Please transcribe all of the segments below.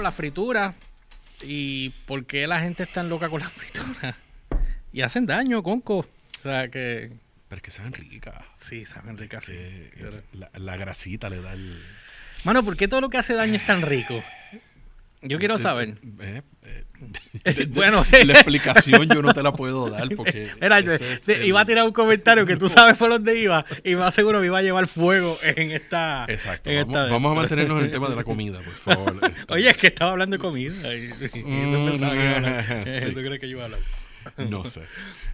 La fritura. ¿Y por qué la gente es tan loca con la fritura? Y hacen daño, conco. O sea, que... Pero es que saben ricas. Sí, saben ricas. sí. La, la grasita le da el... Mano, ¿por qué todo lo que hace daño es tan rico? Yo quiero saber. Eh, eh, Bueno. la explicación yo no te la puedo dar porque... Yo es el- iba a tirar un comentario que tú sabes por dónde iba y más seguro me iba a llevar fuego en esta. Exacto. en Vamos, esta- vamos a mantenernos en el tema de la comida, por favor. Oye, es que estaba hablando de comida. y- y Mm, tú que sí. ¿Tú crees que yo iba a hablar? No sé.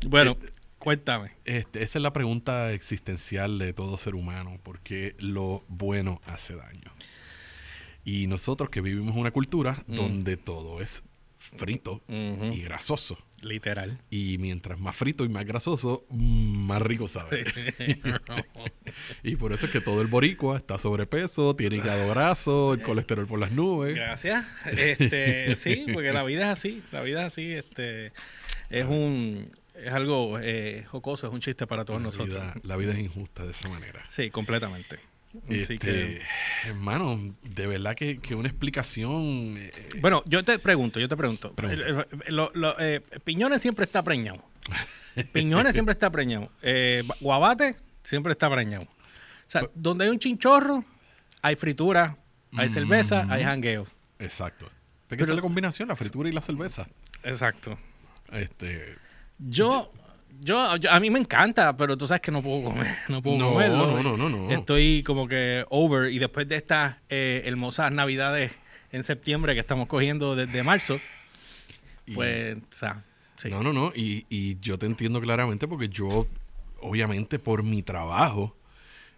Bueno, cuéntame. Este, esa es la pregunta existencial de todo ser humano, porque lo bueno hace daño. Y nosotros que vivimos una cultura Mm. donde todo es frito y grasoso. Literal. Y mientras más frito y más grasoso, más rico sabe. y por eso es que todo el boricua está sobrepeso, tiene hígado graso, el colesterol por las nubes. Gracias. Este, sí, porque la vida es así. La vida es así. Este, es un, es algo eh, jocoso, es un chiste para todos La nosotros. vida, la vida es injusta de esa manera. Sí, completamente. Así Este, que, hermano, de verdad que, que una explicación. eh, bueno, yo te pregunto, yo te pregunto. Lo- lo- eh, Piñones siempre está preñado. Piñones siempre está preñado. Eh, guabate siempre está preñado. O sea, donde hay un chinchorro, hay fritura, hay cerveza, hay jangueo. Exacto. Porque Pero- esa es la combinación, la fritura y la cerveza. Exacto. Este, Yo, yo, yo- a mí me encanta, pero tú sabes que no puedo comer, no puedo No, comerlo. no, no, no, no. Estoy como que over y después de estas eh, hermosas navidades en septiembre que estamos cogiendo desde marzo, y- pues, o sea, sí. No, no, no. Y, y yo te entiendo claramente porque yo, obviamente, por mi trabajo,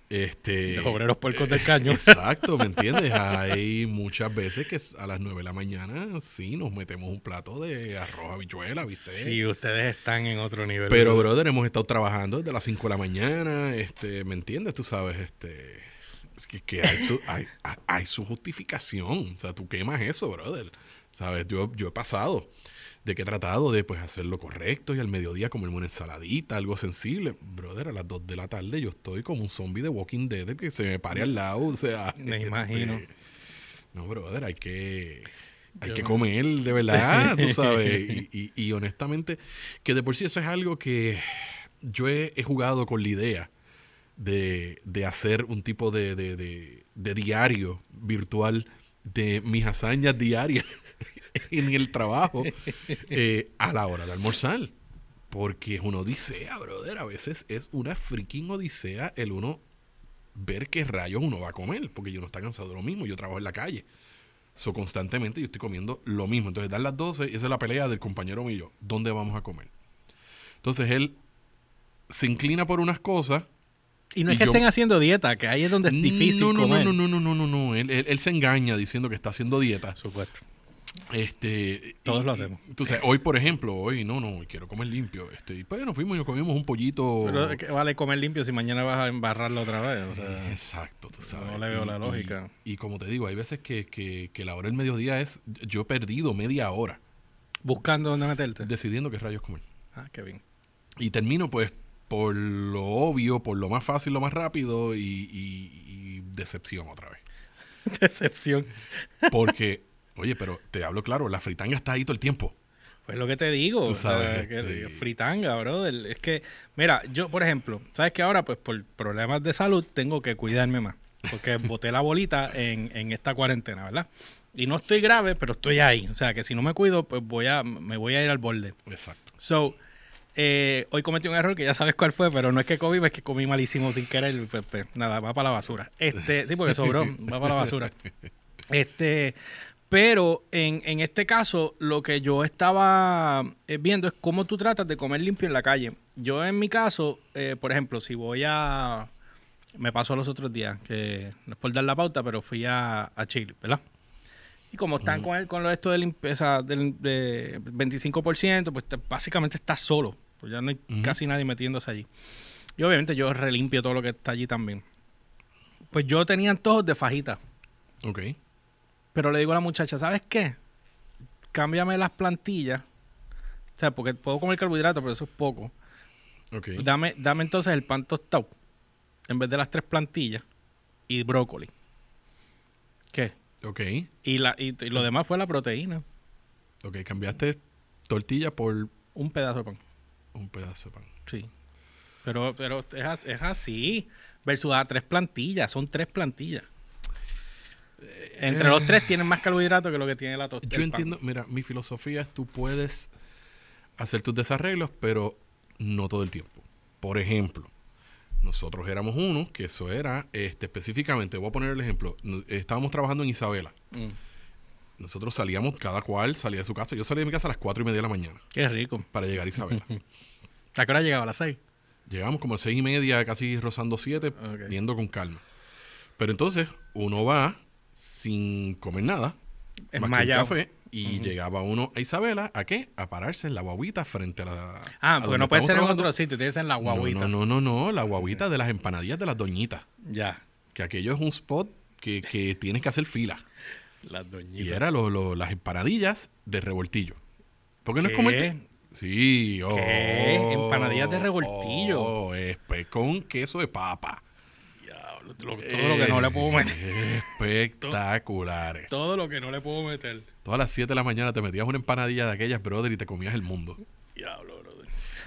este... Los obreros puercos del caño. Exacto, ¿me entiendes? Hay muchas veces que a las 9 de la mañana sí nos metemos un plato de arroz, habichuela, ¿viste? Sí, ustedes están en otro nivel. Pero, brother, hemos estado trabajando desde las 5 de la mañana, este, ¿me entiendes? Tú sabes, este, es que, que hay, su, hay, hay- hay su justificación. O sea, tú quemas eso, brother. ¿Sabes? Yo, yo he pasado de que he tratado de pues hacer lo correcto y al mediodía comerme una ensaladita, algo sensible. Brother, a las 2 de la tarde yo estoy como un zombie de Walking Dead que se me pare al lado. O sea, Me este, imagino. no, brother, hay que... Hay Yo que no. comer de verdad, tú sabes. Y, y- y honestamente, que de por sí eso es algo que yo he, he jugado con la idea de, de hacer un tipo de- de- de diario virtual de mis hazañas diarias en el trabajo eh, a la hora de almorzar. Porque es una odisea, brother. A veces es una freaking odisea el uno ver qué rayos uno va a comer. Porque yo no está cansado de lo mismo. Yo trabajo en la calle. So, constantemente yo estoy comiendo lo mismo. Entonces, dan las 12 y esa es la pelea del compañero mío. ¿Dónde vamos a comer? Entonces, él se inclina por unas cosas. y no es y que yo- estén haciendo dieta, que ahí es donde es difícil no, no, comer. no, no, no, no, no, no. Él, él- él se engaña diciendo que está haciendo dieta. Supuesto. Este, Todos y- lo hacemos. Entonces, hoy, por ejemplo, hoy no, no, quiero comer limpio. Este, y pues nos fuimos y nos comimos un pollito. Pero es que vale comer limpio si mañana vas a embarrarlo otra vez. O sea, Exacto, tú sabes. no le veo Y- la lógica. Y, como te digo, hay veces que, que, que la hora del mediodía es. Yo he perdido media hora buscando dónde meterte. decidiendo qué rayos comer. Ah, qué bien. Y termino, pues, por lo obvio, por lo más fácil, lo más rápido y- y decepción otra vez. Decepción. Porque, oye, pero te hablo claro, la fritanga está ahí todo el tiempo. Pues lo que te digo, Tú o sea, sabes, que fritanga, brother. Es que, mira, yo, por ejemplo, sabes que ahora, pues por problemas de salud, tengo que cuidarme más. Porque boté la bolita en, en esta cuarentena, ¿verdad? Y no estoy grave, pero estoy ahí. O sea, que si no me cuido, pues voy a, me voy a ir al borde. Exacto. So, eh, hoy cometí un error que ya sabes cuál fue, pero no es que comí, es que comí malísimo sin querer. Pues, pues, nada, va para la basura. Este, sí, porque sobró, va para la basura. Este, pero en, en este caso, lo que yo estaba eh, viendo es cómo tú tratas de comer limpio en la calle. Yo en mi caso, eh, por ejemplo, si voy a... Me pasó los otros días, que no es por dar la pauta, pero fui a, a Chile, ¿verdad? Y como están con, el, con lo de esto de limpieza del de 25%, pues te- básicamente estás solo. Pues ya no hay casi nadie metiéndose allí. Y obviamente yo relimpio todo lo que está allí también. Pues yo tenía antojos de fajita. Ok. Pero le digo a la muchacha, ¿sabes qué? Cámbiame las plantillas. O sea, porque puedo comer carbohidratos, pero eso es poco. Ok. Dame, dame entonces el pan tostado. En vez de las tres plantillas. Y brócoli. ¿Qué? Ok. Y, la, y, y lo demás fue la proteína. Ok, cambiaste tortilla por Un pedazo de pan. un pedazo de pan. Sí. Pero, pero es, es así. Versus a tres plantillas. Son tres plantillas. Entre los tres tienen más carbohidratos que lo que tiene la tostada. Yo entiendo, mira, mi filosofía es tú puedes hacer tus desarreglos, pero no todo el tiempo. Por ejemplo, nosotros éramos uno, que eso era, este, específicamente, voy a poner el ejemplo, estábamos trabajando en Isabela. Mm. Nosotros salíamos, cada cual salía de su casa. Yo salía de mi casa a las cuatro y media de la mañana Qué rico. para llegar a Isabela. ¿A qué hora llegaba? ¿A las seis? Llegamos como a seis y media, casi rozando siete, Ok. yendo con calma. Pero entonces uno va sin comer nada, más que un café, y llegaba uno a Isabela, ¿a qué? A pararse en la guaguita frente a la... Ah, a porque no puede ser en otro sitio. Tienes en la guaguita. No, no, no, no, la guaguita de las empanadillas de las doñitas. Ya. Que aquello es un spot que, que tienes que hacer fila. Las Y doñitas. era lo- lo- las empanadillas de revoltillo. ¿Por qué no es el... Sí, oh, ¿Qué? Empanadillas de revoltillo. Oh, es pues, con queso de papa. Lo- todo lo que no le puedo meter. Espectaculares. Todo lo que no le puedo meter. Todas las 7 de la mañana te metías una empanadilla de aquellas, brother, y te comías el mundo. Diablo.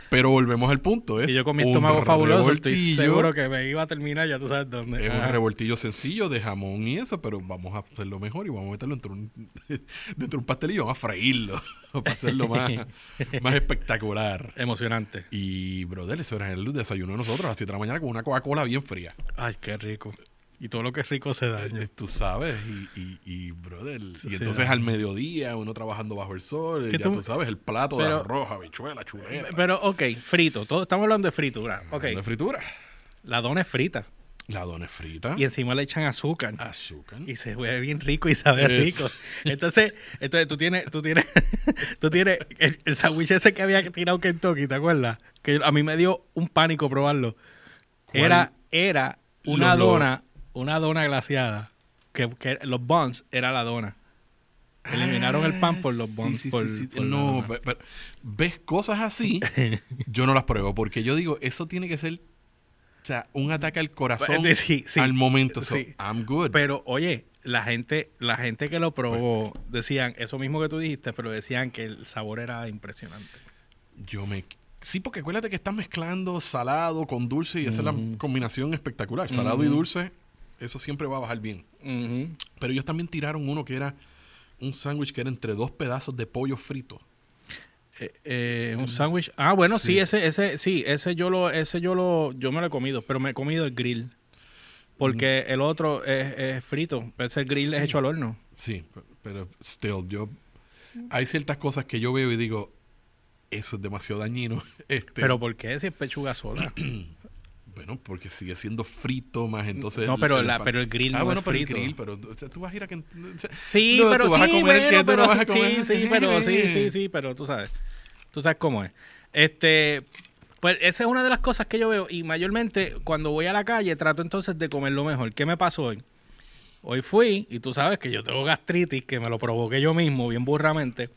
Pero volvemos al punto. Es Y yo con mi estómago fabuloso estoy seguro que me iba a terminar, ya tú sabes dónde. Es Ajá. un revoltillo sencillo de jamón y eso, pero vamos a hacerlo mejor y vamos a meterlo dentro de un, dentro de un pastelillo, vamos a freírlo para hacerlo más, más espectacular. Emocionante. Y, brother, eso era el desayuno de nosotros a las 7 de la mañana con una Coca-Cola bien fría. Ay, qué rico. Y todo lo que es rico se daña. Eh, Tú sabes, y, y, y, brother, y entonces al mediodía uno trabajando bajo el sol, ya tú- tú, sabes, el plato de Pero- arroz, habichuela, chuleta. Pero, ok, frito. Todo, estamos hablando de fritura. Ok. De fritura. La dona es frita. La dona es frita. Y encima le echan azúcar. Azúcar. Y se ve bien rico y sabe Eso. rico. Entonces, entonces tú tienes, tú tienes, tú tienes el, el sándwich ese que había tirado Kentucky, ¿te acuerdas? Que a mí me dio un pánico probarlo. ¿Cuál? Era, era una dona, una dona glaseada. Que, que los buns era la dona. Eliminaron el pan por los Sí, buns. sí, por- sí, No, pero, ves cosas así, yo no las pruebo porque yo digo, eso tiene que ser, o sea, un ataque al corazón Pues, al momento. So, sí. I'm good. Pero, oye, la gente, la gente que lo probó decían eso mismo que tú dijiste, pero decían que el sabor era impresionante. yo me sí, porque acuérdate que estás mezclando salado con dulce y esa es la combinación espectacular. Salado y dulce, eso siempre va a bajar bien. Pero ellos también tiraron uno que era un sándwich que era entre dos pedazos de pollo frito. Eh, eh, un sándwich. Ah, bueno, sí. Sí. ese, ese, sí, ese yo lo, ese yo lo, yo me lo he comido, pero me he comido el grill. Porque el otro es, es frito. Ese grill es hecho al horno. Sí, pe- pero still, yo hay ciertas cosas que yo veo y digo, eso es demasiado dañino. Este, Pero ¿por qué si es pechuga sola? bueno, porque sigue siendo frito más entonces No, pero la- pa- pero el grill ah, no bueno, es pero frito. el grill, pero o sea, tú vas a ir a que o sea, Sí, no, pero tú vas a sí, comer el que bueno, tú no pero vas a comer. sí, sí, pero sí, sí, sí, pero tú sabes. Tú sabes cómo es. Este, pues esa es una de las cosas que yo veo y mayormente cuando voy a la calle trato entonces de comer lo mejor. ¿Qué me pasó hoy? Hoy fui y tú sabes que yo tengo gastritis, que me lo provoqué yo mismo bien burramente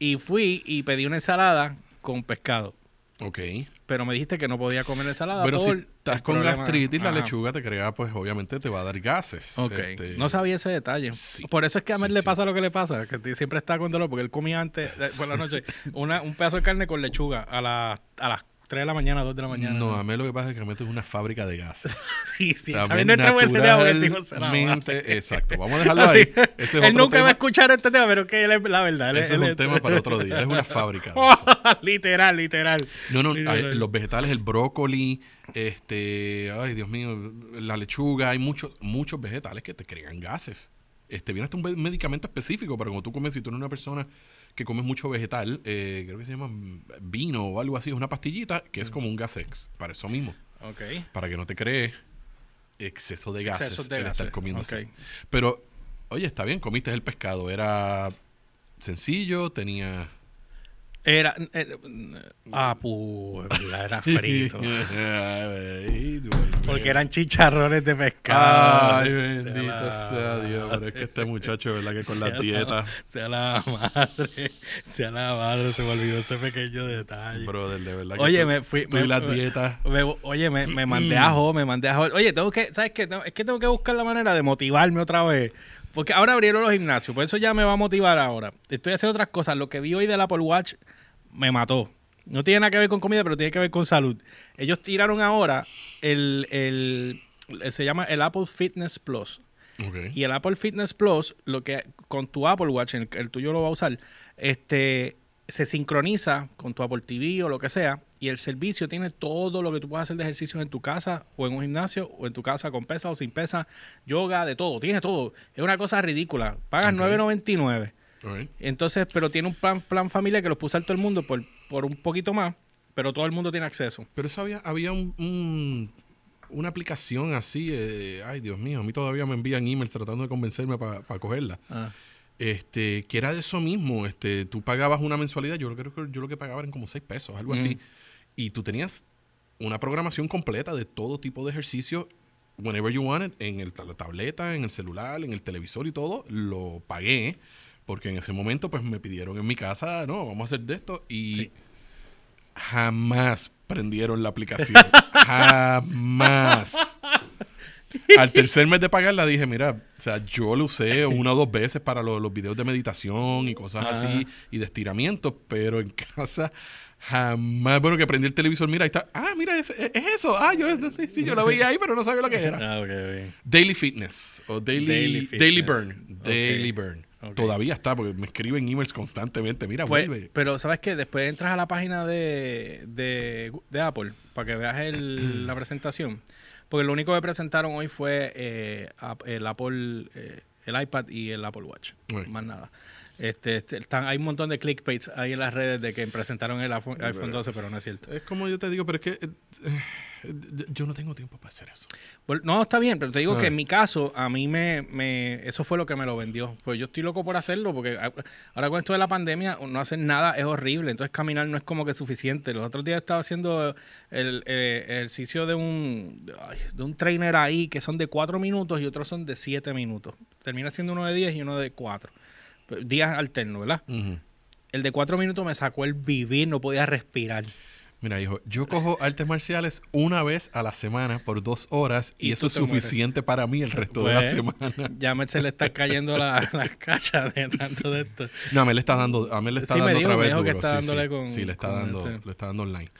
y fui y pedí una ensalada con pescado. Ok. Pero me dijiste que no podía comer ensalada Pero si estás con problema- gastritis, la lechuga te crea, pues obviamente te va a dar gases. Ok, Este, no sabía ese detalle. sí, Por eso es que a Mel sí, le sí. pasa lo que le pasa, que siempre está con dolor, porque él comía antes, eh, por la noche, una, un pedazo de carne con lechuga a, las a las 3 de la mañana, 2 de la mañana. No, a mí lo que pasa es que realmente es una fábrica de gases. sí, sí, también ves nuestra buen cerebro, porque el tipo se la naturalmente- bate. exacto. Vamos a dejarlo ahí. Ese es él nunca va a escuchar este tema, pero que él es la verdad. él Ese es él un tema para otro día. Es una fábrica. eso. literal, literal. No, no, hay- los vegetales, el brócoli, este, ay Dios mío, la lechuga, hay muchos, muchos vegetales que te crean gases. Este, viene hasta un medicamento específico para cuando tú comes, si tú eres una persona que comes mucho vegetal, eh, creo que se llama mm, vino o algo así, es una pastillita que es como un gasex, para eso mismo, Ok. para que no te cree exceso de gases Excesos de el estar comiendo ok. así. Pero, oye, está bien, comiste el pescado, era sencillo, tenía... Era. eh, ah, pues, ¿verdad? era frito. Porque eran chicharrones de pescado. Ay, Sea bendito la sea Dios. Pero es que este muchacho, ¿verdad? Que con las dietas, Sea la madre, sea la madre, se me olvidó ese pequeño detalle. brother, de verdad. que Oye, eso- me fui. me- las dietas. me- oye, me, me mandé a jo, me mandé a jo. Oye, tengo que, ¿sabes qué? Es que tengo que buscar la manera de motivarme otra vez Porque ahora abrieron los gimnasios, por eso ya me va a motivar ahora. Estoy haciendo otras cosas. Lo que vi hoy del Apple Watch me mató. No tiene nada que ver con comida, pero tiene que ver con salud. Ellos tiraron ahora el, el- el- se llama el Apple Fitness Plus. Y el Apple Fitness Plus, lo que con tu Apple Watch, el, el tuyo lo va a usar, este se sincroniza con tu Apple TV o lo que sea, y el servicio tiene todo lo que tú puedes hacer de ejercicios en tu casa o en un gimnasio o en tu casa con pesa o sin pesa, yoga, de todo, tiene todo. Es una cosa ridícula. Pagas Ok. 9.99. Entonces, pero tiene un plan, plan familia que lo puso a todo el mundo por, por un poquito más, pero todo el mundo tiene acceso. Pero eso había, había un, un- una aplicación así, eh, ay Dios mío, a mí todavía me envían emails tratando de convencerme para cogerla. Este, que era de eso mismo, este, tú pagabas una mensualidad, yo creo que yo lo que pagaba eran como 6 pesos, algo así, y tú tenías una programación completa de todo tipo de ejercicio, whenever you wanted, en el, la tableta, en el celular, en el televisor y todo, lo pagué, porque en ese momento pues me pidieron en mi casa, no, vamos a hacer de esto, y Sí. jamás prendieron la aplicación, jamás. Al tercer mes de pagarla dije, mira, o sea, yo lo usé una o dos veces para lo- los videos de meditación y cosas así y de estiramiento, pero en casa jamás, bueno, que prendí el televisor, mira, ahí está, ah, mira, es, es eso, ah, yo, sí, yo lo veía ahí, pero no sabía lo que era. Ah, ok, bien. Daily Fitness o Daily, Daily Daily, Fitness. Burn, Ok. Daily Burn. Todavía está, porque me escriben emails constantemente, mira, Pues, vuelve. pero ¿sabes qué? Después entras a la página de, de, de Apple para que veas el- la presentación. Porque lo único que presentaron hoy fue eh, el Apple, eh, el iPad y el Apple Watch. Más nada. Este, este, están, hay un montón de clickbaits ahí en las redes de que presentaron el iPhone, iPhone 12, pero no es cierto. Es como yo te digo, pero es que eh, yo no tengo tiempo para hacer eso. Bueno, No, está bien, pero te digo Ah. que en mi caso, a mí me, me, eso fue lo que me lo vendió. Pues yo estoy loco por hacerlo, porque ahora con esto de la pandemia, no hacer nada es horrible. Entonces caminar no es como que suficiente. Los otros días estaba haciendo el, eh, ejercicio de un, de un trainer ahí, que son de cuatro minutos y otros son de siete minutos. Termina siendo uno de 10 y uno de cuatro. Pues, Días alternos, ¿verdad? El de cuatro minutos me sacó el vivir, no podía respirar. Mira, hijo, yo cojo artes marciales una vez a la semana por dos horas y, Y eso es mueres. suficiente para mí el resto de la Pues, semana. Ya me se le está cayendo la, la cacha de tanto de esto. No, a mí le está dando, a mí le está Sí, me dando dijo, otra me vez dijo que está sí, dándole sí. con- Sí, le está con dando, este. le está dando online.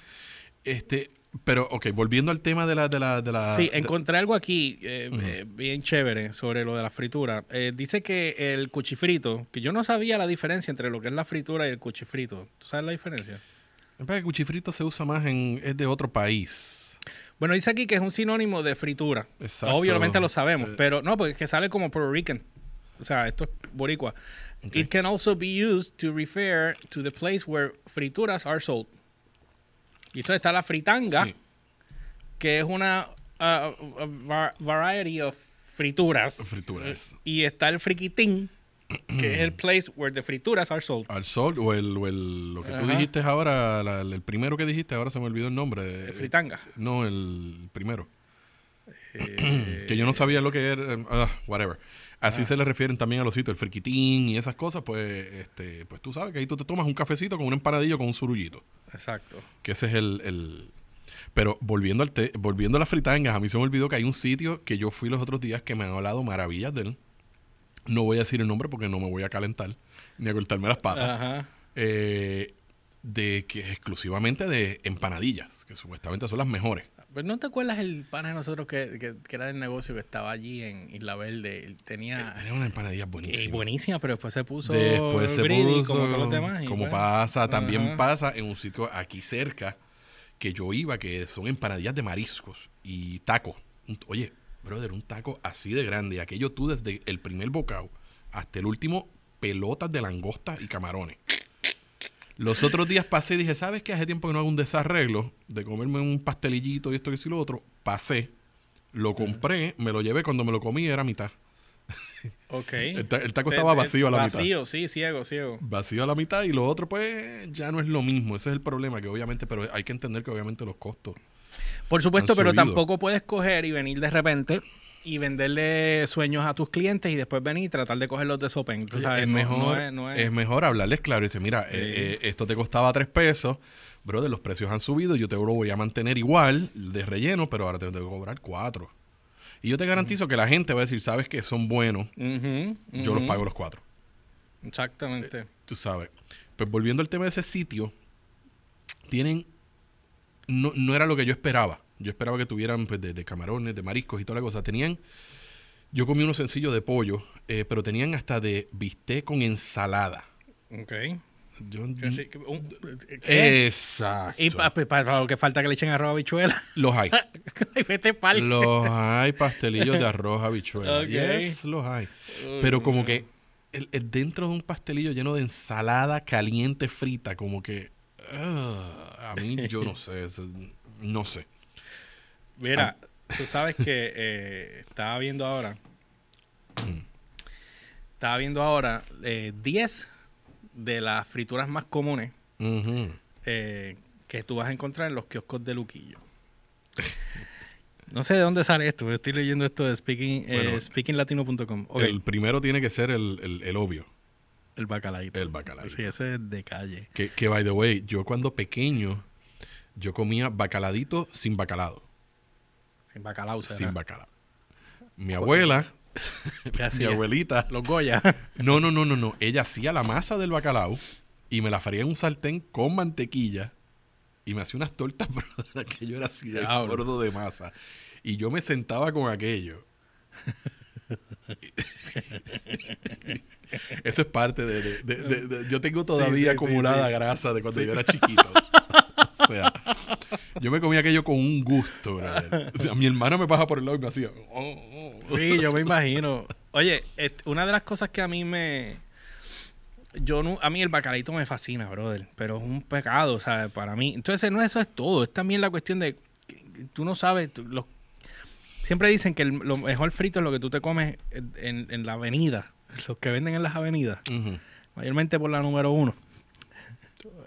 Este, pero, ok, volviendo al tema de la, de la, de la. Sí, de- encontré algo aquí eh, eh, bien chévere sobre lo de la fritura. Eh, dice que el cuchifrito, que yo no sabía la diferencia entre lo que es la fritura y el cuchifrito. ¿Tú sabes la diferencia? Que cuchifrito se usa más en, es de otro país. Bueno, dice aquí que es un sinónimo de fritura. Exacto. Obviamente lo sabemos, Eh. pero no, porque es que sale como Puerto Rican. O sea, esto es boricua. It can also be used to refer to the place where frituras are sold. Y entonces está la fritanga, Sí. que es una uh, va- variety of frituras. Frituras. Y está el friquitín, que es el place where the frituras are sold. Al sol, o el, o el- lo que tú dijiste ahora, la- el primero que dijiste, ahora se me olvidó el nombre. El fritanga. No, el primero. Eh, que yo no sabía lo que era, eh, ah, whatever. Así Ah. se le refieren también a los sitios, el friquitín y esas cosas, pues, este, pues tú sabes que ahí tú te tomas un cafecito con un empanadillo con un surullito, Exacto. que ese es el... el- Pero volviendo al volviendo a las fritangas, a mí se me olvidó que hay un sitio que yo fui los otros días que me han hablado maravillas de él. No voy a decir el nombre porque no me voy a calentar ni a cortarme las patas. Ajá. Eh, de que es exclusivamente de empanadillas, que supuestamente son las mejores. Pero ¿no te acuerdas el pana de nosotros que, que, que era del negocio que estaba allí en Isla Verde? Tenía... Era una empanadilla eh, buenísima. buenísima, pero después se puso Después se puso, como todos los demás. y como pues, pasa, también pasa en un sitio aquí cerca que yo iba, que son empanadillas de mariscos y taco. Un- Oye, brother, un taco así de grande. Aquello tú desde el primer bocado hasta el último, pelotas de langosta y camarones. Los otros días pasé y dije, ¿sabes qué? Hace tiempo que no hago un desarreglo de comerme un pastelillito y esto eso y lo otro. Pasé, lo compré, me lo llevé. Cuando me lo comí era mitad. Ok. El, ta- el taco Te- estaba vacío a la mitad. Vacío, sí, ciego, ciego. vacío a la mitad y lo otro pues ya no es lo mismo. Ese es el problema que obviamente, pero hay que entender que obviamente los costos. Por supuesto, pero tampoco puedes coger y venir de repente y venderle sueños a tus clientes y después venir y tratar de cogerlos de sopen. Es, no- mejor, no es- no es- es mejor hablarles claro y decir, mira, eh, eh, esto te costaba tres pesos, brother, los precios han subido, yo te lo voy a mantener igual de relleno, pero ahora te tengo que cobrar cuatro. Y yo te garantizo que la gente va a decir, sabes que son buenos, yo los pago los cuatro. Exactamente. Tú sabes. Pues volviendo al tema de ese sitio, tienen. No, no era lo que yo esperaba. Yo esperaba que tuvieran pues, de, de camarones, de mariscos y toda la cosa. Tenían. Yo comí unos sencillos de pollo, eh, pero tenían hasta de bistec con ensalada. Ok. Exacto. Y pa- pa- para lo que falta que le echen arroz habichuela. Los hay. Los hay pastelillos de arroz habichuela. Ok. Yes, los hay. Pero como que el, el dentro de un pastelillo lleno de ensalada caliente frita, como que ah, a mí yo no sé, eso- no sé. Mira, tú sabes que eh, estaba viendo ahora. Estaba viendo ahora eh, 10 de las frituras más comunes eh, que tú vas a encontrar en los kioscos de Luquillo. No sé de dónde sale esto, pero estoy leyendo esto de speaking, eh, Bueno, speakinglatino.com. Ok, el, El primero tiene que ser el, el- el obvio, bacalaíto. el bacalaíto. Sí, ese es de calle. Que, que, by the way, yo cuando pequeño, yo comía bacaladito sin bacalado. Sin bacalao, será. Sin bacalao. Mi abuela, ¿Qué mi hacía? abuelita, Los Goya. No, no, no, no, no. Ella hacía la masa del bacalao y me la faría en un sartén con mantequilla y me hacía unas tortas, pero que yo era así de gordo de masa. Y yo me sentaba con aquello. Eso es parte de... de- de- de- yo tengo todavía sí, sí, acumulada sí. grasa de cuando yo era chiquito. o sea, yo me comía aquello con un gusto, brother. O sea, mi hermana me baja por el lado y me hacía... "Oh, oh". Sí, yo me imagino. Oye, una de las cosas que a mí me... Yo no, a mí el bacalito me fascina, brother, pero es un pecado, ¿sabes? Para mí. Entonces, no eso es todo, es también la cuestión de tú no sabes, tú- los- siempre dicen que el- lo mejor frito es lo que tú te comes en, la avenida, los que venden en las avenidas, mayormente por la número uno.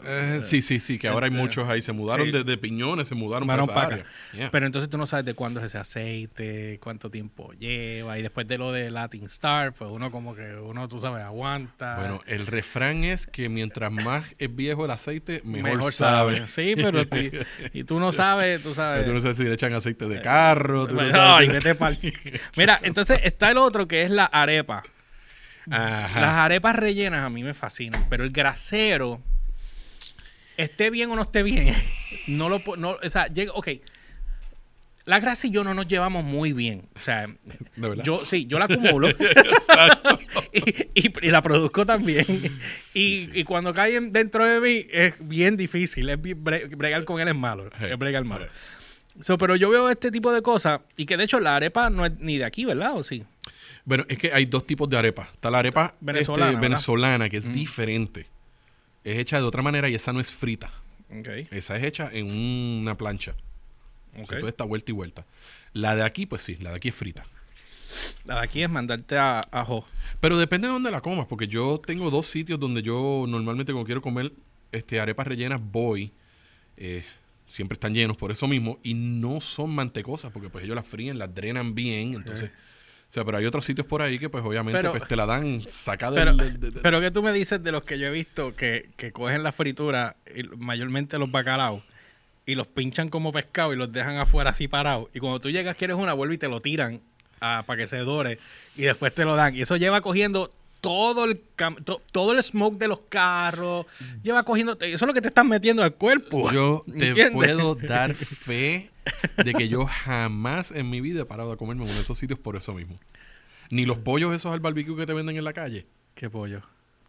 Eh, sí, sí, sí, que ahora hay Este, muchos ahí. Se mudaron sí. de, de piñones, se mudaron para esa área. Yeah. Pero entonces tú no sabes de cuándo es ese aceite, cuánto tiempo lleva, y después de lo de Latin Star, pues uno como que uno, tú sabes, aguanta. Bueno, el refrán es que mientras más es viejo el aceite, mejor, mejor, sabe. sabe. Sí, pero y tú no sabes, tú sabes. Pero tú no sabes si le echan aceite de carro. tú no sabes ay, si- vete pa'l- Mira, entonces está el otro que es la arepa. Ajá. Las arepas rellenas a mí me fascinan, pero el grasero, esté bien o no esté bien, no lo no, o sea, llega, ok. La grasa y yo no nos llevamos muy bien. O sea, yo sí, yo la acumulo y, y- y la produzco también. y, y cuando caen dentro de mí es bien difícil. Es bien- bre- bregar con él es malo. Hey, Es bregar malo. hey. So, pero yo veo este tipo de cosas y que de hecho la arepa no es ni de aquí, ¿verdad? ¿O sí? Bueno, es que hay dos tipos de arepa. Está la arepa Venezolana, este, ¿verdad? venezolana, que es diferente. Es hecha de otra manera y esa no es frita. Esa es hecha en una plancha. O sea, ok. toda esta vuelta y vuelta. La de aquí, pues sí, la de aquí es frita. La de aquí es mandarte a ajo. Pero depende de dónde la comas, porque yo tengo dos sitios donde yo normalmente cuando quiero comer este, arepas rellenas voy. eh, siempre están llenos por eso mismo y no son mantecosas porque pues ellos las fríen, las drenan bien, entonces... O sea, pero hay otros sitios por ahí que pues obviamente Pero- pues, te la dan sacada Pero, del... del- del- pero ¿qué tú me dices de los que yo he visto que, que cogen la fritura, y mayormente los bacalaos, y los pinchan como pescado y los dejan afuera así parados? Y cuando tú llegas, quieres una, vuelve y te lo tiran ah, para que se dore y después te lo dan. Y eso lleva cogiendo todo el to- todo el smoke de los carros, lleva cogiendo, eso es lo que te están metiendo al cuerpo. Yo te ¿Entiendes? puedo dar fe de que yo jamás en mi vida he parado a comerme en uno de esos sitios por eso mismo. Ni los pollos esos al barbecue que te venden en la calle. Qué pollo.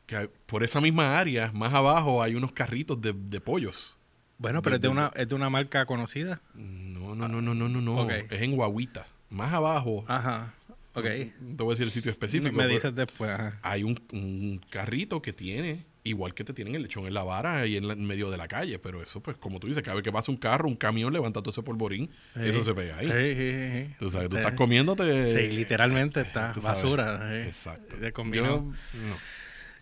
Que por esa misma área, más abajo, hay unos carritos de, de pollos. Bueno, pero es de una, es de una marca conocida. No, no, no, no, no, no, no. Es en Guaguita. Más abajo, Ajá. Ok. no te voy a decir el sitio específico. me dices después. Ajá. Hay un, un carrito que tiene, igual que te tienen el lechón en la vara y en, la- en medio de la calle. Pero eso, pues, como tú dices, cada vez que pasa un carro, un camión, levanta todo ese polvorín, eso se pega ahí. Sí, sí, sí. Tú sabes, tú estás comiéndote... Sí, literalmente está tú sabes. basura. Exacto. De. Yo,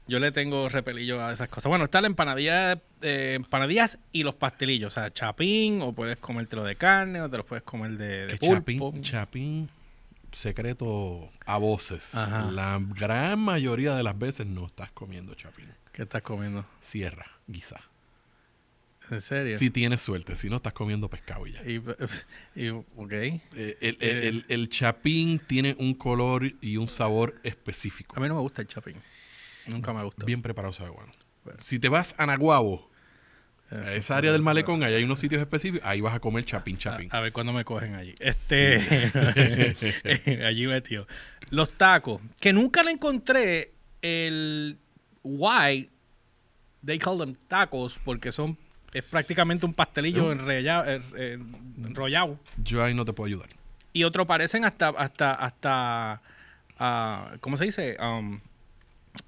Yo, no. le tengo repelillo a esas cosas. Bueno, está la empanadilla, eh, empanadillas y los pastelillos. O sea, chapín, o puedes comértelo de carne, o te los puedes comer de, de pulpo. chapín, chapín, secreto a voces. Ajá. La gran mayoría de las veces no estás comiendo chapín. ¿Qué estás comiendo? Sierra, guisa. ¿En serio? Si tienes suerte, si no estás comiendo pescado y ya. Y, y- ok. Eh, el, el- el- el chapín tiene un color y un sabor específico. A mí no me gusta el chapín. Nunca me gustó. Bien preparado sabe bueno. Si te vas a Naguabo, a esa área del malecón, ahí hay unos sitios específicos, ahí vas a comer chapín, chapín. A, a ver cuándo me cogen allí. Este. allí metido. Los tacos. Que nunca le encontré el why they call them tacos. Porque son. Es prácticamente un pastelillo enrollado, enrollado. Yo ahí no te puedo ayudar. Y otros parecen hasta. hasta, hasta ah, ¿Cómo se dice? Um,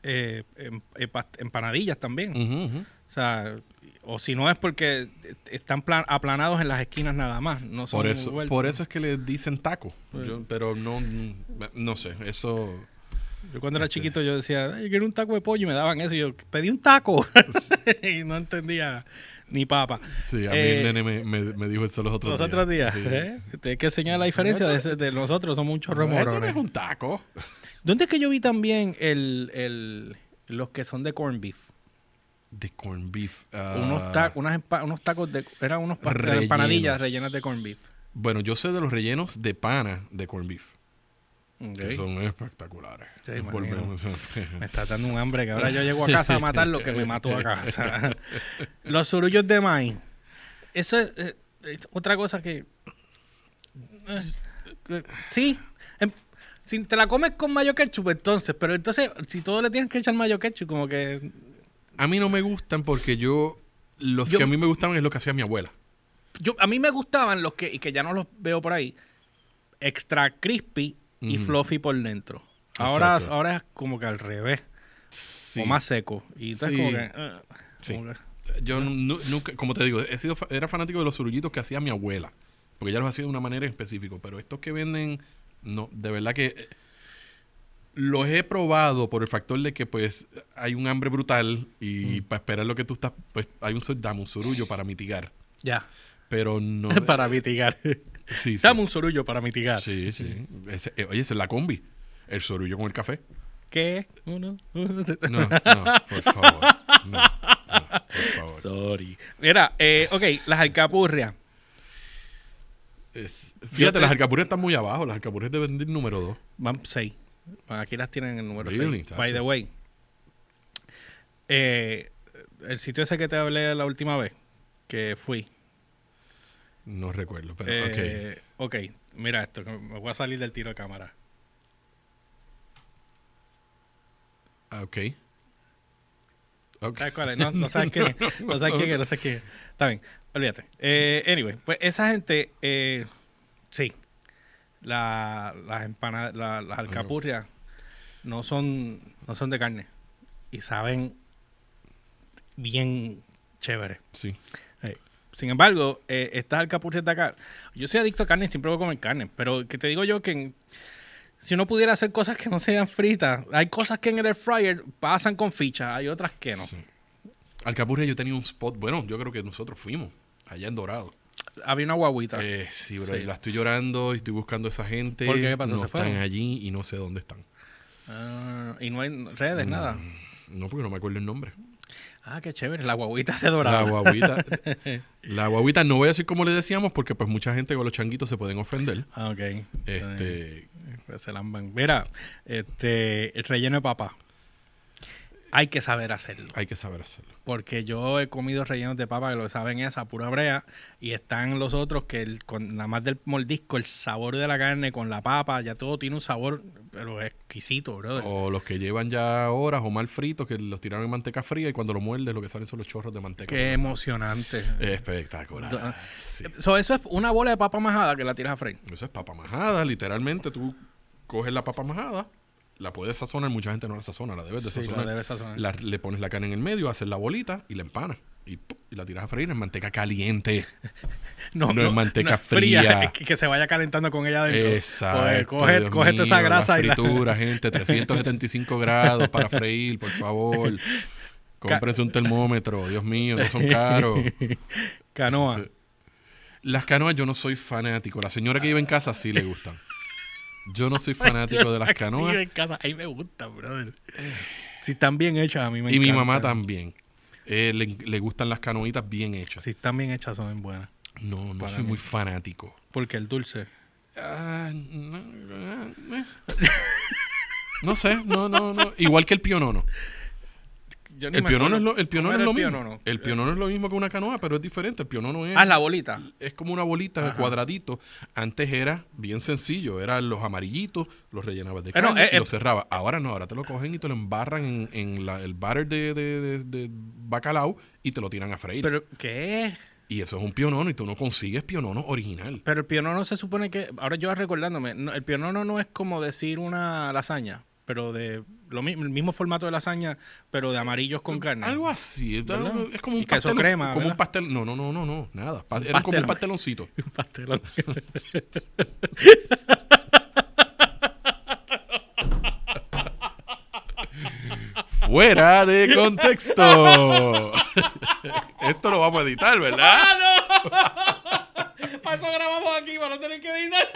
eh, em- eh, empanadillas también. O sea, o si no es porque están plan- aplanados en las esquinas nada más. No son Por eso, por eso es que le dicen taco. Yo- pero no, no sé, eso... Yo cuando era chiquito yo decía, "Ay, yo quiero un taco de pollo y me daban eso. Y yo pedí un taco. y no entendía ni papa. Sí, a mí Eh, el nene me, me- me dijo eso los otros Los días. otros días, Sí. ¿eh? Tienes que enseñar la diferencia de, nosotros, somos muchos Eso no remorones. es un taco. ¿Dónde es que yo vi también el, el- los que son de corn beef? De corn beef. ah, unos, ta- unas empa- unos tacos de... Eran unos pa- Rellenos. empanadillas rellenas de corn beef. Bueno, yo sé de los rellenos de pana de corn beef. Que son espectaculares. Sí, Me está dando un hambre que ahora yo llego a casa a matar lo que me mató a casa. Los surullos de maíz. Eso es, eh, es otra cosa que... eh, sí. em, si te la comes con mayo ketchup, entonces. Pero entonces, si todo le tienes que echar mayo ketchup, como que... A mí no me gustan porque yo... Los Yo- que a mí me gustaban es lo que hacía mi abuela. Yo, a mí me gustaban los que... Y que ya no los veo por ahí. Extra crispy y fluffy por dentro. Ahora, Exacto. ahora es como que al revés. Sí. O más seco. Y entonces Sí. como que... eh, Sí. como que- Yo nu- nunca, como te digo, he sido, era fanático de los surullitos que hacía mi abuela. Porque ella los hacía de una manera específica. Pero estos que venden, no, de verdad que eh, los he probado por el factor de que pues hay un hambre brutal y Mm. para esperar lo que tú estás, pues hay un, dame un surullo para mitigar. Ya. Pero no... para mitigar. sí, sí. Dame un sorullo para mitigar. Sí, sí. Ese- eh, oye, esa es la combi. El sorullo con el café. ¿Qué? Uno. No, no, por favor. No, no, por favor. Sorry. Mira, eh, ok, las alcapurrias. Es- fíjate, te- las alcapurrias están muy abajo. Las alcapurrias deben ir número 2. Van seis. Aquí las tienen en el número Really? 6. Chacho. By the way. eh, el sitio ese que te hablé la última vez que fui. No recuerdo, pero eh, ok, mira esto, que me voy a salir del tiro de cámara. ok. Ah, Ok. Ok. ¿Sabes cuál es? No, no sabes quién es. No sabes quién es, no sabes quién es. Está bien, olvídate. Eh, anyway, pues esa gente, eh, sí, la, las empanadas, la- las alcapurrias no son, no son de carne y saben bien chévere. Sí. Eh, Sin embargo, eh, estas alcapurrias de acá, yo soy adicto a carne y siempre voy a comer carne, pero que te digo yo que en- si uno pudiera hacer cosas que no sean fritas, hay cosas que en el air fryer pasan con fichas, hay otras que no. sí. Alcapurria yo tenía un spot. Bueno, yo creo que nosotros fuimos allá en Dorado. Había una guaguita. Eh, sí, bro. Sí. y La estoy llorando y estoy buscando a esa gente. ¿Por qué? ¿Qué pasó? No ¿Se están fueron? allí y no sé dónde están. Ah, y no hay redes, nada. No, porque no me acuerdo el nombre. Ah, qué chévere, la guaguita de La dorado. guaguita. la guaguita, no voy a decir como le decíamos, porque pues mucha gente con los changuitos se pueden ofender. Ah, ok. Este, Pues se lamban. Mira, este, el relleno de papa. Hay que saber hacerlo. hay que saber hacerlo. Porque yo he comido rellenos de papa que lo saben es a pura brea. Y están los otros que el- con nada más del mordisco, el sabor de la carne con la papa, ya todo tiene un sabor, pero exquisito, brother. O los que llevan ya horas o mal fritos, que los tiraron en manteca fría y cuando lo muerdes lo que salen son los chorros de manteca. Qué emocionante. Espectacular. Sí. So, eso es una bola de papa majada que la tiras a freír. Eso es papa majada, literalmente. Tú coges la papa majada, la puedes sazonar, mucha gente no la sazona, la debes de Sí, la sazonar. debes sazonar. La- le pones la carne en el medio, haces la bolita y la empanas. Y, y la tiras a freír en manteca caliente. no es manteca es fría. es que, que se vaya calentando con ella. Exacto. Pues, coge Dios coge toda esa mío, grasa la y la... gente, 375 grados para freír, por favor. Cómprense un termómetro, Dios mío, que son caros. Canoa. Las canoas yo no soy fanático. La señora que vive en casa sí le gustan. Yo no soy fanático de las canoas. Casa, ahí me gusta, brother. Si están bien hechas, a mí me Y mi mamá también. eh, le, le gustan las canoitas bien hechas. Si están bien hechas, son bien buenas. No, no Para soy mí. muy fanático. Porque el dulce. Ah, no, ah, eh. No sé, no, no, no. Igual que el pionono. Yo ni El me pionono, lo, el pionono ¿Cómo es lo el mismo. pionono? El pionono es lo mismo que una canoa, pero es diferente. El pionono es, Ah, la bolita. es como una bolita cuadradito. Antes era bien sencillo. Eran los amarillitos, los rellenabas de Bueno, carne eh, y eh, los cerrabas. Ahora no, ahora te lo cogen y te lo embarran en, en la- el batter de, de- de- de bacalao y te lo tiran a freír. Pero, ¿qué? y eso es un pionono y tú no consigues pionono original. Pero el pionono se supone que. Ahora yo recordándome. no, el pionono no es como decir una lasaña. Pero de. Lo mismo, el mismo formato de lasaña, pero de amarillos con carne. Algo así. es ¿Verdad? Es como un Y queso crema, como un pastel. No, no, no, no, no. Nada. Era como un pasteloncito. Un pastelón. Fuera de contexto. Esto lo vamos a editar, ¿verdad? Para eso grabamos aquí, para no tener que editar.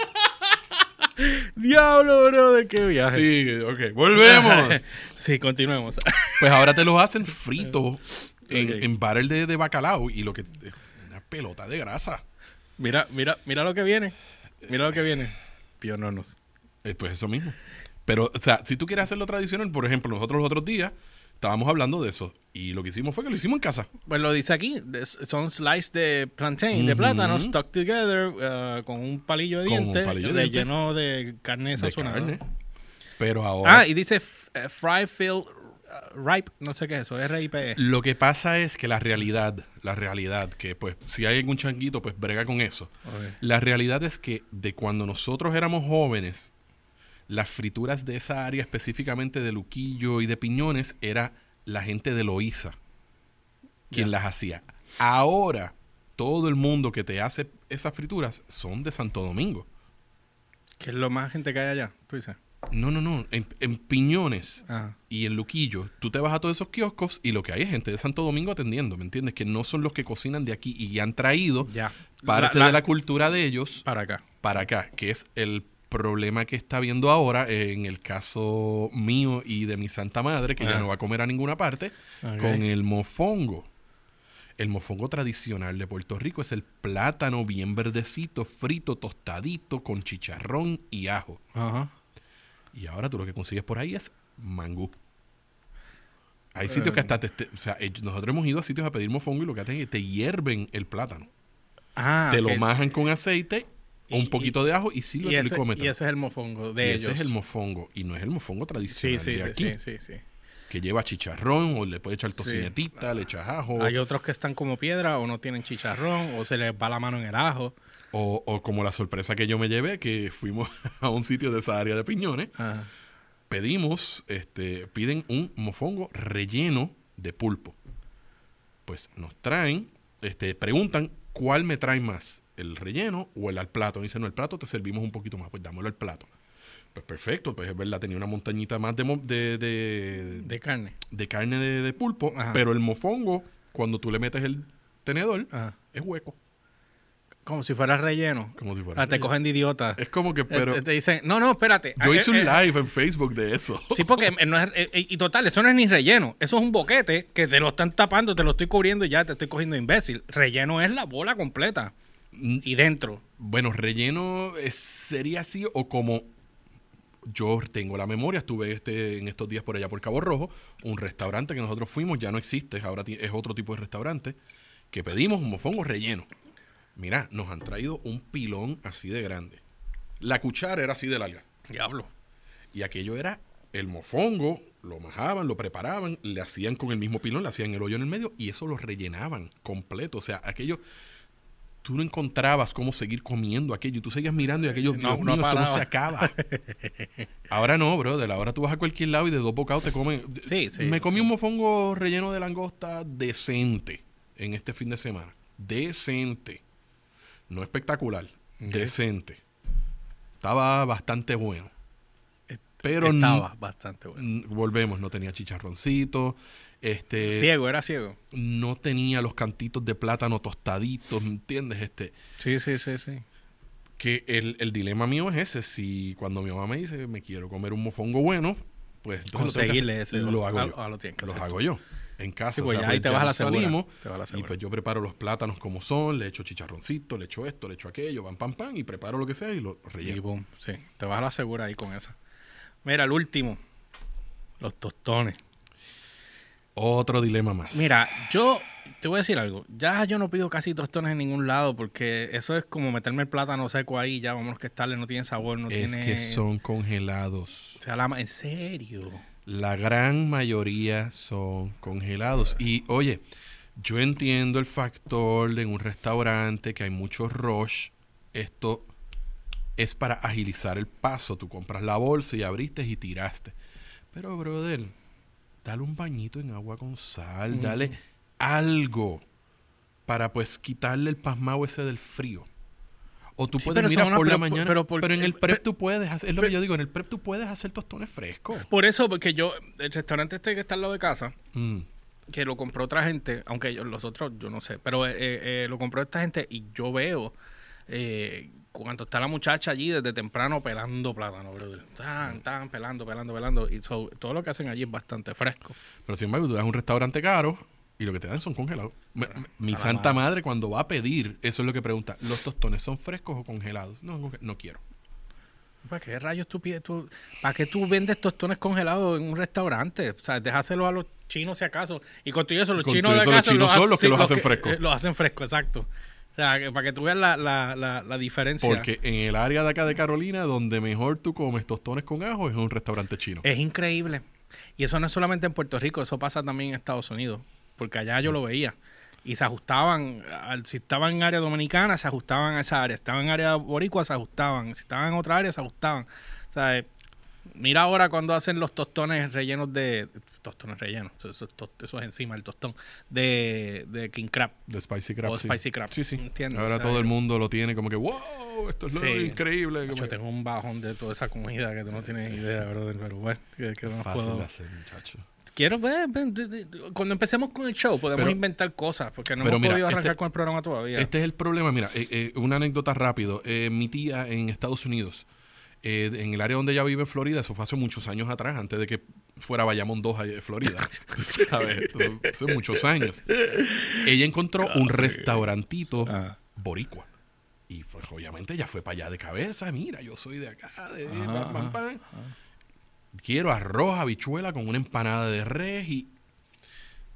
Diablo, bro, de qué viaje. Sí, ok. Volvemos. sí, continuemos. Pues ahora te los hacen fritos en, Ok. en barrel de, de bacalao y lo que una pelota de grasa. Mira, mira, mira lo que viene. Mira lo que viene. Piononos. Eh, pues eso mismo. Pero, o sea, si tú quieres hacerlo tradicional, por ejemplo, nosotros los otros días estábamos hablando de eso y lo que hicimos fue que lo hicimos en casa. Pues lo dice aquí, son slices de plantain, de plátano, stuck together, uh, con un palillo de dientes, palillo de relleno de carne De sazonada. carne. Pero ahora... Ah, y dice eh, fry, fill, uh, ripe, no sé qué es eso, R-I-P-E. Lo que pasa es que la realidad, la realidad, que pues si hay algún changuito, pues brega con eso. La realidad es que de cuando nosotros éramos jóvenes, las frituras de esa área, específicamente de Luquillo y de Piñones, era la gente de Loíza quien las hacía. Ahora, todo el mundo que te hace esas frituras son de Santo Domingo. ¿Qué es lo más gente que hay allá? Tú dices. No, no, no. En, en Piñones Ajá. y en Luquillo, tú te vas a todos esos kioscos y lo que hay es gente de Santo Domingo atendiendo, ¿me entiendes? Que no son los que cocinan de aquí y han traído Ya. parte La- la- de la cultura de ellos Para acá. para acá, que es el problema que está viendo ahora eh, en el caso mío y de mi santa madre, que ya no va a comer a ninguna parte, con el mofongo. El mofongo tradicional de Puerto Rico es el plátano bien verdecito, frito, tostadito, con chicharrón y ajo. Ajá. Y ahora tú lo que consigues por ahí es mangú. Hay sitios que hasta te, te- o sea, eh, nosotros hemos ido a sitios a pedir mofongo y lo que hacen es que te hierven el plátano. Ah, te lo majan con aceite, Y- un poquito de ajo y sí lo y ese, tricómetro. y ese es el mofongo de Y ellos. ese es el mofongo. Y no es el mofongo tradicional sí, de sí, aquí. sí, sí, sí. Que lleva chicharrón o le puede echar Sí. tocinetita, le echas ajo. Hay otros que están como piedra o no tienen chicharrón o se les va la mano en el ajo. O, o como la sorpresa que yo me llevé, que fuimos a un sitio de esa área de piñones. Ajá. pedimos, este, piden un mofongo relleno de pulpo. Pues nos traen, este, preguntan cuál me trae más, el relleno o el al plato. Dicen, no, el plato te servimos un poquito más, pues dámelo al plato. Pues perfecto, pues es verdad, tenía una montañita más de, de, de, De carne. de carne de, de pulpo, Ajá. pero el mofongo, cuando tú le metes el tenedor, Ajá. es hueco, Como si fuera relleno. como si fuera. Ah, te cogen de idiota. Es como que, pero Eh, te dicen, no, no, espérate. yo Eh, hice un eh, live en Facebook de eso. Sí, porque no es, y total, eso no es ni relleno. Eso es un boquete que te lo están tapando, te lo estoy cubriendo y ya te estoy cogiendo imbécil. Relleno es la bola completa. Mm, Y dentro. Bueno, relleno es- sería así o como yo tengo la memoria, estuve este, en estos días por allá por Cabo Rojo, un restaurante que nosotros fuimos, ya no existe, ahora es otro tipo de restaurante, que pedimos un mofongo relleno. Mira, nos han traído un pilón así de grande. La cuchara era así de larga. Diablo. Y aquello era el mofongo, lo majaban, lo preparaban, le hacían con el mismo pilón, le hacían el hoyo en el medio y eso lo rellenaban completo. O sea, aquello, tú no encontrabas cómo seguir comiendo aquello y tú seguías mirando y aquello, No, Dios no mío, esto no se acaba. Ahora no, brother, ahora tú vas a cualquier lado y de dos bocados te comen. Sí, sí, Me comí sí. un mofongo relleno de langosta decente en este fin de semana. Decente. No espectacular, decente. Estaba bastante bueno. Pero Estaba bastante bueno. Volvemos, no tenía chicharroncito, este, Ciego, era ciego. no tenía los cantitos de plátano tostaditos, ¿me entiendes? Este, Sí, sí, sí, sí. que el, el dilema mío es ese, si cuando mi mamá me dice, me quiero comer un mofongo bueno, pues lo Conseguirle hacer, ese. lo hago ah, yo, ah, lo tienes que los hago yo. En casa. Sí, pues ya ahí te vas a la segura, salimos, te vas a la y pues yo preparo los plátanos como son, le echo chicharroncito, le echo esto, le echo aquello, pam, pam, pam, y preparo lo que sea y lo Y relleno. boom, sí. Te vas a la segura ahí con esa. Mira, el último. Los tostones. Otro dilema más. Mira, yo te voy a decir algo. Ya yo no pido casi tostones en ningún lado porque eso es como meterme el plátano seco ahí. Ya vámonos que estarle, no tiene sabor, no es tiene. que son congelados. O sea, la en serio. La gran mayoría son congelados. Y oye, yo entiendo el factor de en un restaurante que hay mucho rush. Esto es para agilizar el paso. Tú compras la bolsa y abriste y tiraste. Pero, brother, dale un bañito en agua con sal. Dale algo para pues quitarle el pasmado ese del frío. O tú Sí, puedes, pero mira, son una- por la mañana. pero Pero, en el pero- prep tú puedes hacer. Es lo que yo digo, en el prep tú puedes hacer tostones frescos. Por eso, porque yo, el restaurante este que está al lado de casa, Mm. que lo compró otra gente, aunque yo- los otros yo no sé, pero eh, eh, lo compró esta gente y yo veo eh, cuando está la muchacha allí desde temprano pelando plátano, brother. Están, están pelando, pelando, pelando. Y so, todo lo que hacen allí es bastante fresco. Pero sin embargo, tú das a un restaurante caro y lo que te dan son congelados. Mi santa madre. cuando va a pedir, eso es lo que pregunta. ¿Los tostones son frescos o congelados? No, no quiero. ¿Para qué rayos tú pides tú? ¿Para qué tú vendes tostones congelados en un restaurante? O sea, déjaselo a los chinos si acaso. Y con todo eso, los Con chinos todo de eso, los chinos son hacen- los que sí, los hacen frescos. eh, los hacen frescos, exacto. O sea, que para que tú veas la, la, la, la diferencia. Porque en el área de acá de Carolina, donde mejor tú comes tostones con ajo, es un restaurante chino. Es increíble. Y eso no es solamente en Puerto Rico, eso pasa también en Estados Unidos. Porque allá yo lo veía. Y se ajustaban, al- si estaban en área dominicana, se ajustaban a esa área. Si estaban en área boricua, se ajustaban. Si estaban en otra área, se ajustaban. O sea, eh, mira ahora cuando hacen los tostones rellenos de... Tostones rellenos, eso, eso eso es encima el tostón. De, de King Crab. De Spicy Crab. O sí. Spicy Crab. Sí, sí. Entiendo, Ahora o sea, todo el mundo lo tiene como que, wow, esto es lo increíble. Yo que- tengo un bajón de toda esa comida que tú no tienes idea, brother. Pero bueno, que, que no Fácil puedo... hacer, muchacho. Quiero ver, de- de- cuando empecemos con el show podemos Pero- inventar cosas, porque no hemos mira, podido arrancar este- con el programa todavía. Este es el problema. Mira, eh, eh, una anécdota rápido. Eh, mi tía en Estados Unidos, eh, en el área donde ella vive en Florida, eso fue hace muchos años atrás, antes de que fuera Bayamón 2 allá de Florida. Sabes, hace muchos años. Ella encontró un restaurantito Ah. boricua. Y pues obviamente ella fue para allá de cabeza. Mira, yo soy de acá, de Ajá, ajá, pam. Quiero arroz, habichuela con una empanada de res y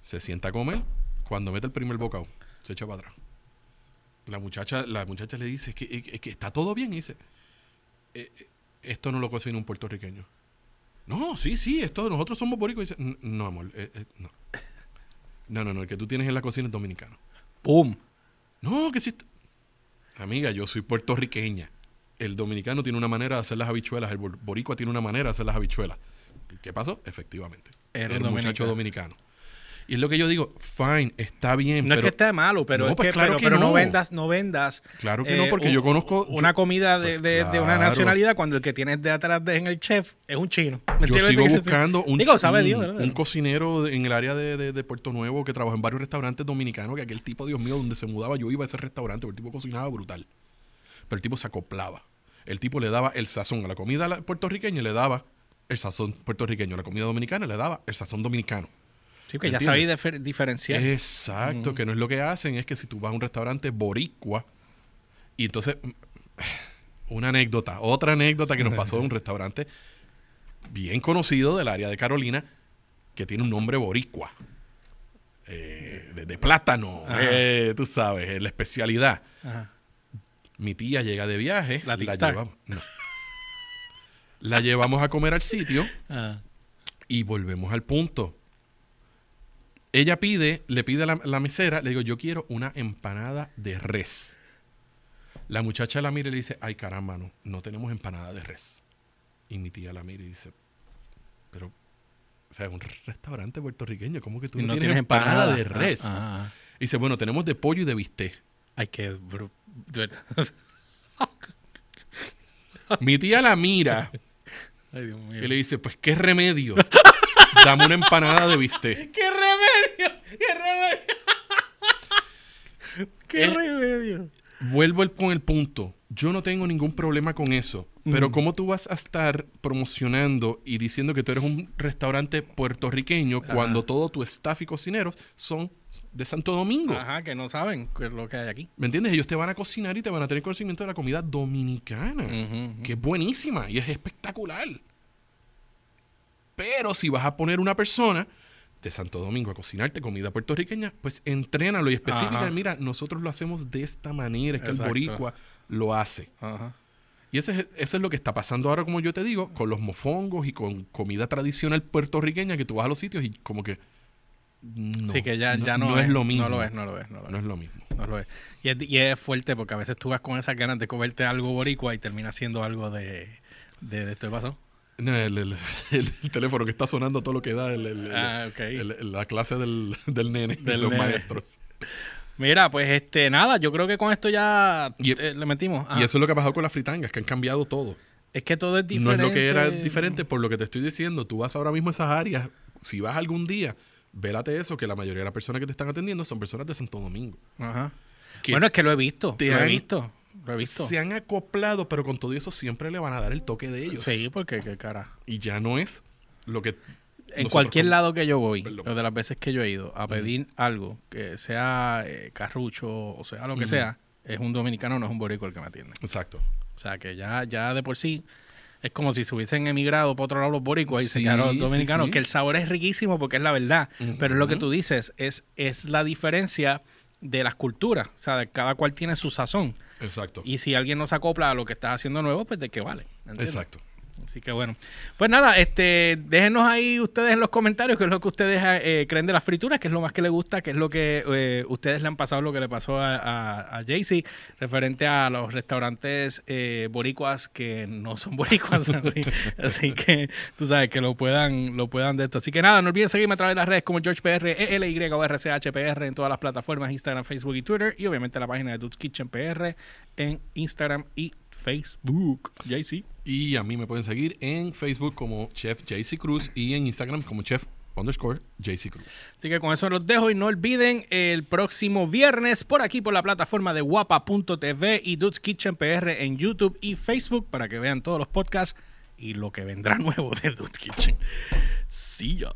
se sienta a comer. Cuando mete el primer bocado, se echa para atrás. La muchacha, la muchacha le dice que, eh, que está todo bien y dice, "Eh, eh, esto no lo cocina un puertorriqueño. No, sí, sí, esto nosotros somos boricos. Y dice, "N- no, amor, eh, eh, no. No, no, no, el que tú tienes en la cocina es dominicano. ¡Pum! No, que sí. Amiga, yo soy puertorriqueña. El dominicano tiene una manera de hacer las habichuelas, el bor- boricua tiene una manera de hacer las habichuelas. ¿Qué pasó? Efectivamente. Era muchacho dominicano. dominicano. Y es lo que yo digo, fine, está bien, No es que esté malo, pero No, es pues que, claro pero, que pero no. no. vendas, no vendas. claro que eh, no, porque un- yo conozco... una yo- comida de, de- de una nacionalidad cuando el que tienes de atrás de, en el chef es un chino. ¿Me Yo sigo Digo, buscando un, Digo, sabe Dios, un cocinero en el área de, de- Puerto Nuevo que trabaja en varios restaurantes dominicanos, que aquel tipo, Dios mío, donde se mudaba, yo iba a ese restaurante, porque el tipo cocinaba brutal. Pero el tipo se acoplaba. El tipo le daba el sazón a la comida puertorriqueña, le daba el sazón puertorriqueño. A la comida dominicana le daba el sazón dominicano. Sí, que ya sabéis difer- diferenciar. Exacto, que no es lo que hacen, es que si tú vas a un restaurante boricua y entonces una anécdota, otra anécdota que nos pasó en un restaurante bien conocido del área de Carolina que tiene un nombre boricua. Eh, de, de plátano, eh, tú sabes, eh, la especialidad. Ajá. Mi tía llega de viaje, La llevamos, no. la llevamos a comer al sitio Ah. y volvemos al punto. Ella pide, le pide a la, la mesera, le digo, yo quiero una empanada de res. La muchacha la mira y le dice, ay caramba, no, no tenemos empanada de res. Y mi tía la mira y dice, pero, o sea, es un restaurante puertorriqueño, ¿cómo que tú no, tienes empanada, de res? Ah, ah. Y dice, bueno, tenemos de pollo y de bistec. Ay, qué... Mi tía la mira Ay, Dios mío. y le dice, pues, ¿qué remedio? Dame una empanada de bistec. ¡Qué remedio! ¡Qué remedio! ¡Qué Eh, remedio! Vuelvo el- con el punto. Yo no tengo ningún problema con eso. Pero Mm. ¿cómo tú vas a estar promocionando y diciendo que tú eres un restaurante puertorriqueño cuando todo tu staff y cocineros son de Santo Domingo? Ajá, que no saben qué es lo que hay aquí. ¿Me entiendes? Ellos te van a cocinar y te van a tener conocimiento de la comida dominicana, que es buenísima y es espectacular. Pero si vas a poner una persona de Santo Domingo a cocinarte comida puertorriqueña, pues entrénalo y específica. Ajá. Mira, nosotros lo hacemos de esta manera, es que Exacto. el boricua lo hace. Ajá. Y ese es- eso es lo que está pasando ahora, como yo te digo, con los mofongos y con comida tradicional puertorriqueña que tú vas a los sitios y como que... No, sí, que ya ya no, es, lo mismo. No lo es, no lo es, no lo es. No es lo mismo. No lo es. Y, es. y es fuerte porque a veces tú vas con esas ganas de comerte algo boricua y termina siendo algo de, de, de esto que pasó. No, el, el- el- el teléfono que está sonando todo lo que da Ah, la clase del, del nene, de Del los nene. maestros. Mira, pues este, nada, yo creo que con esto ya Y- eh, le metimos. Y eso es lo que ha pasado con las fritangas, que han cambiado todo. es que todo es No diferente. es lo que era diferente por lo que te estoy diciendo. Tú vas ahora mismo a esas áreas, si vas algún día, vélate eso, que la mayoría de las personas que te están atendiendo son personas de Santo Domingo. Ajá. Que Bueno, es que lo he visto. Lo he visto. Lo he visto. se han acoplado, pero con todo eso siempre le van a dar el toque de ellos. Sí, porque qué cara. Y ya no es lo que... En cualquier lado que yo voy, Perdón. o de las veces que yo he ido a pedir algo, que sea eh, carrucho o sea lo que sea, es un dominicano, no es un boricua el que me atiende. Exacto. O sea que ya, ya de por sí es como si se hubiesen emigrado para otro lado los boricuas y se quedaron los dominicanos, sí. que el sabor es riquísimo porque es la verdad. Pero es lo que tú dices, es, es la diferencia de las culturas. O sea, de cada cual tiene su sazón. Exacto. Y si alguien no se acopla a lo que estás haciendo nuevo, pues de qué vale. ¿entiendes? Exacto. Así que bueno. Pues nada, este, déjenos ahí ustedes en los comentarios qué es lo que ustedes eh, creen de las frituras, qué es lo más que les gusta, qué es lo que eh, ustedes le han pasado, lo que le pasó a, a, Jaycee, referente a los restaurantes eh, boricuas que no son boricuas. así, así que tú sabes que lo puedan, lo puedan de esto. Así que nada, no olviden seguirme a través de las redes como GeorgePR, ELY o RCHPR en todas las plataformas, Instagram, Facebook y Twitter. Y obviamente la página de Dude's Kitchen PR en Instagram y Facebook. Jaycee. Y a mí me pueden seguir en Facebook como Chef JC Cruz y en Instagram como Chef underscore JC Cruz. Así que con eso los dejo y no olviden el próximo viernes por aquí por la plataforma de guapa.tv y Dude's Kitchen PR en YouTube y Facebook para que vean todos los podcasts y lo que vendrá nuevo de Dude's Kitchen. See ya.